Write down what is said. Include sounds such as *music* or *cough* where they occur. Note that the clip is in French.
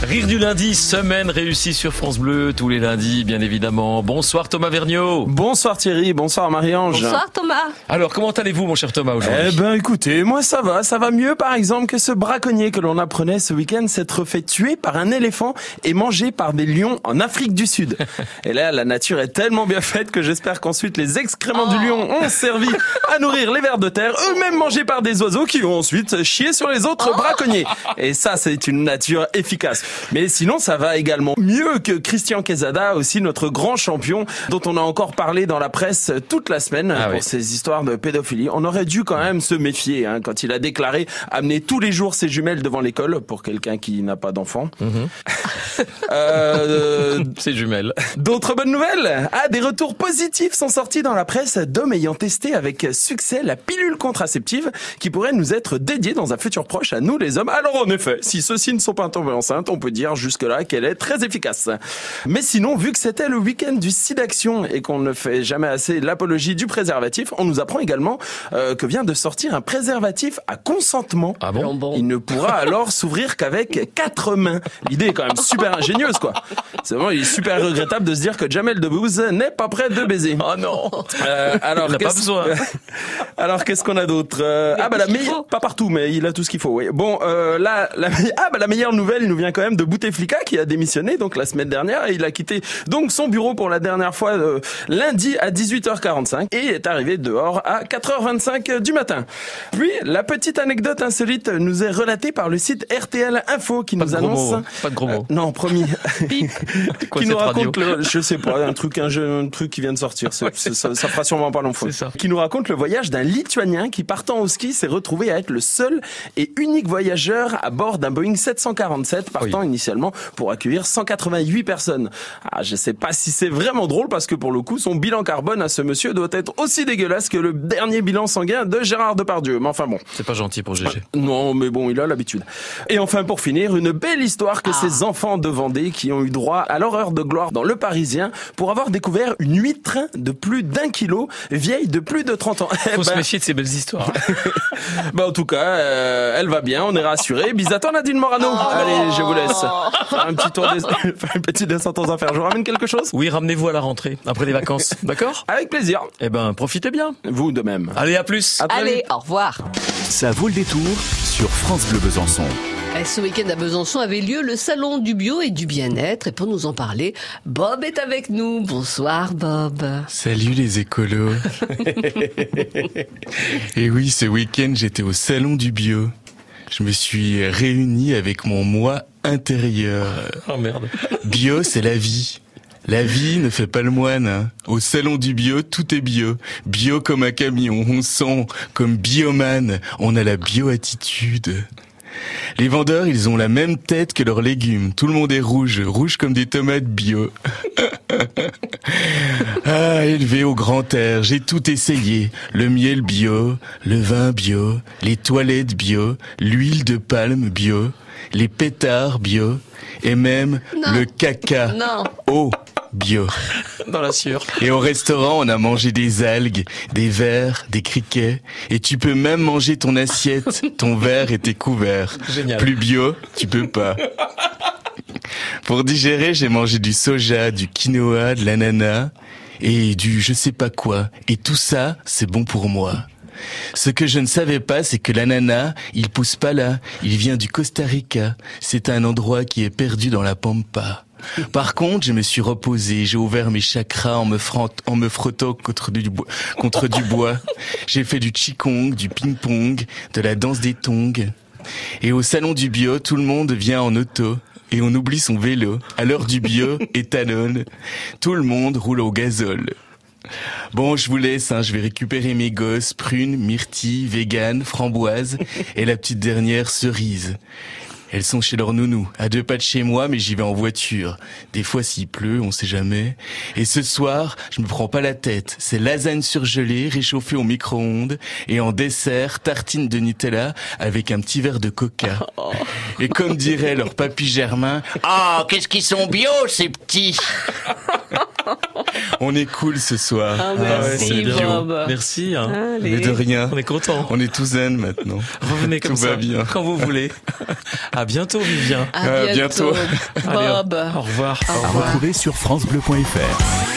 Rire du lundi, semaine réussie sur France Bleu, tous les lundis, bien évidemment. Bonsoir Thomas Vergniaud. Bonsoir Thierry, bonsoir Marie-Ange. Bonsoir Thomas. Alors, comment allez-vous, mon cher Thomas, aujourd'hui Eh ben, écoutez, moi ça va, ça va mieux par exemple que ce braconnier que l'on apprenait ce week-end s'être fait tuer par un éléphant et mangé par des lions en Afrique du Sud. *laughs* Et là, la nature est tellement bien faite que j'espère qu'ensuite les excréments du lion ont servi à nourrir les vers de terre, eux-mêmes mangés par des oiseaux qui ont ensuite chié sur les autres braconniers. Et ça, c'est une nature efficace. Mais sinon, ça va également mieux que Christian Quesada, aussi notre grand champion, dont on a encore parlé dans la presse toute la semaine Ah pour oui. ces histoires de pédophilie. On aurait dû quand même se méfier hein, quand il a déclaré amener tous les jours ses jumelles devant l'école pour quelqu'un qui n'a pas d'enfant. *laughs* Euh, *laughs* C'est jumelles. D'autres bonnes nouvelles? Ah, des retours positifs sont sortis dans la presse d'hommes ayant testé avec succès la pilule contraceptive qui pourrait nous être dédiée dans un futur proche à nous les hommes. Alors en effet, si ceux-ci ne sont pas tombés enceintes, on peut dire jusque-là qu'elle est très efficace. Mais sinon, vu que c'était le week-end du SIDAction et qu'on ne fait jamais assez l'apologie du préservatif, on nous apprend également euh, que vient de sortir un préservatif à consentement. Ah bon bon. Il ne pourra *laughs* alors s'ouvrir qu'avec quatre mains. L'idée est quand même super ingénieuse, quoi. C'est vraiment, il est super regrettable de se dire que Jamel Debbouze n'est pas prêt de baiser. Oh non Euh, alors, Il n'a pas qu'est-ce- besoin. *laughs* alors, qu'est-ce qu'on a d'autre Euh, Ah bah la meilleure, pas partout, mais il a tout ce qu'il faut. Oui. Bon, euh, là, la... ah bah la meilleure nouvelle nous vient quand même de Bouteflika qui a démissionné donc la semaine dernière et il a quitté donc son bureau pour la dernière fois euh, lundi à 18h45 et est arrivé dehors à 4h25 du matin. Puis la petite anecdote insolite nous est relatée par le site RTL Info qui Pas nous annonce. mots, hein. Pas de gros mots. Euh, non, promis. *laughs* *laughs* Quoi, qui nous raconte le, je sais pas, un truc, un, jeu, un truc qui vient de sortir. *laughs* Ça, ça fera sûrement pas long ça. Qui nous raconte le voyage d'un Lituanien qui, partant au ski, s'est retrouvé à être le seul et unique voyageur à bord d'un Boeing 747, partant initialement pour accueillir 188 personnes. Ah, je sais pas si c'est vraiment drôle parce que pour le coup, son bilan carbone à ce monsieur doit être aussi dégueulasse que le dernier bilan sanguin de Gérard Depardieu. Mais enfin bon. C'est pas gentil pour GG. Non, mais bon, il a l'habitude. Et enfin, pour finir, une belle histoire que Ah. ces enfants de Vendée qui ont eu droit à l'horreur de gloire dans Le Parisien pour avoir découvert une huître de plus d'un kilo, vieille de plus de 30 ans. Eh Faut se ben, méfier de ces belles histoires. *laughs* ben, en tout cas, euh, elle va bien, on est rassurés. Bis à toi, Nadine Morano? Allez, je vous laisse. Faire un petit tour des... *laughs* faire une petite descente aux affaires. Je vous ramène quelque chose? Oui, ramenez-vous à la rentrée, après les vacances. *laughs* D'accord Avec plaisir. Eh ben, profitez bien. Vous de même. Allez, à plus. À Allez, vite. au revoir. Ça vaut le détour sur France Bleu Besançon. Eh, Ce week-end à Besançon avait lieu le salon du bio et du bien-être. Et pour nous en parler, Bob est avec nous. Bonsoir Bob. Salut les écolos. *laughs* Et oui, ce week-end, j'étais au salon du bio. Je me suis réuni avec mon moi intérieur. Oh merde. Bio, c'est la vie. La vie ne fait pas le moine. hein. Au salon du bio, tout est bio. Bio comme un camion. On sent comme bioman. On a la bio-attitude. Les vendeurs, ils ont la même tête que leurs légumes. Tout le monde est rouge, rouge comme des tomates bio. *laughs* Ah, élevé au grand air, j'ai tout essayé. Le miel bio, le vin bio, les toilettes bio, l'huile de palme bio, les pétards bio, et même Non. le caca Non. eau bio. *laughs* Dans la sueur. Et au restaurant, on a mangé des algues, des vers, des criquets. Et tu peux même manger ton assiette, *laughs* ton verre et tes couverts. Génial. Plus bio, tu peux pas. Pour digérer, j'ai mangé du soja, du quinoa, de l'ananas et du je sais pas quoi. Et tout ça, c'est bon pour moi. Ce que je ne savais pas, c'est que l'ananas, il pousse pas là. Il vient du Costa Rica. C'est un endroit qui est perdu dans la pampa. Par contre, je me suis reposé, j'ai ouvert mes chakras en me, frant- en me frottant contre du, bois, contre du bois. J'ai fait du qigong, du ping-pong, de la danse des tongs. Et au salon du bio, tout le monde vient en auto. Et on oublie son vélo. À l'heure du bio, *laughs* éthanol. Tout le monde roule au gazole. Bon, je vous laisse, hein, je vais récupérer mes gosses, prunes, myrtilles, vegan, framboises et la petite dernière cerise. Elles sont chez leur nounou, à deux pas de chez moi, mais j'y vais en voiture. Des fois s'il pleut, on sait jamais. Et ce soir, je me prends pas la tête. C'est lasagne surgelée, réchauffée au micro-ondes, et en dessert, tartine de Nutella avec un petit verre de coca. *laughs* Et comme dirait leur papy Germain, Oh, qu'est-ce qu'ils sont bio, ces petits *laughs* On est cool ce soir. Ah, Ah ouais, merci. Bob. Merci. hein. Mais de rien. On est content. On est tous zen maintenant. Revenez comme Tout ça va bien. quand vous voulez. À bientôt, Vivien. À À bientôt. bientôt. Allez, Bob. au revoir. Au À revoir. retrouver sur FranceBleu.fr.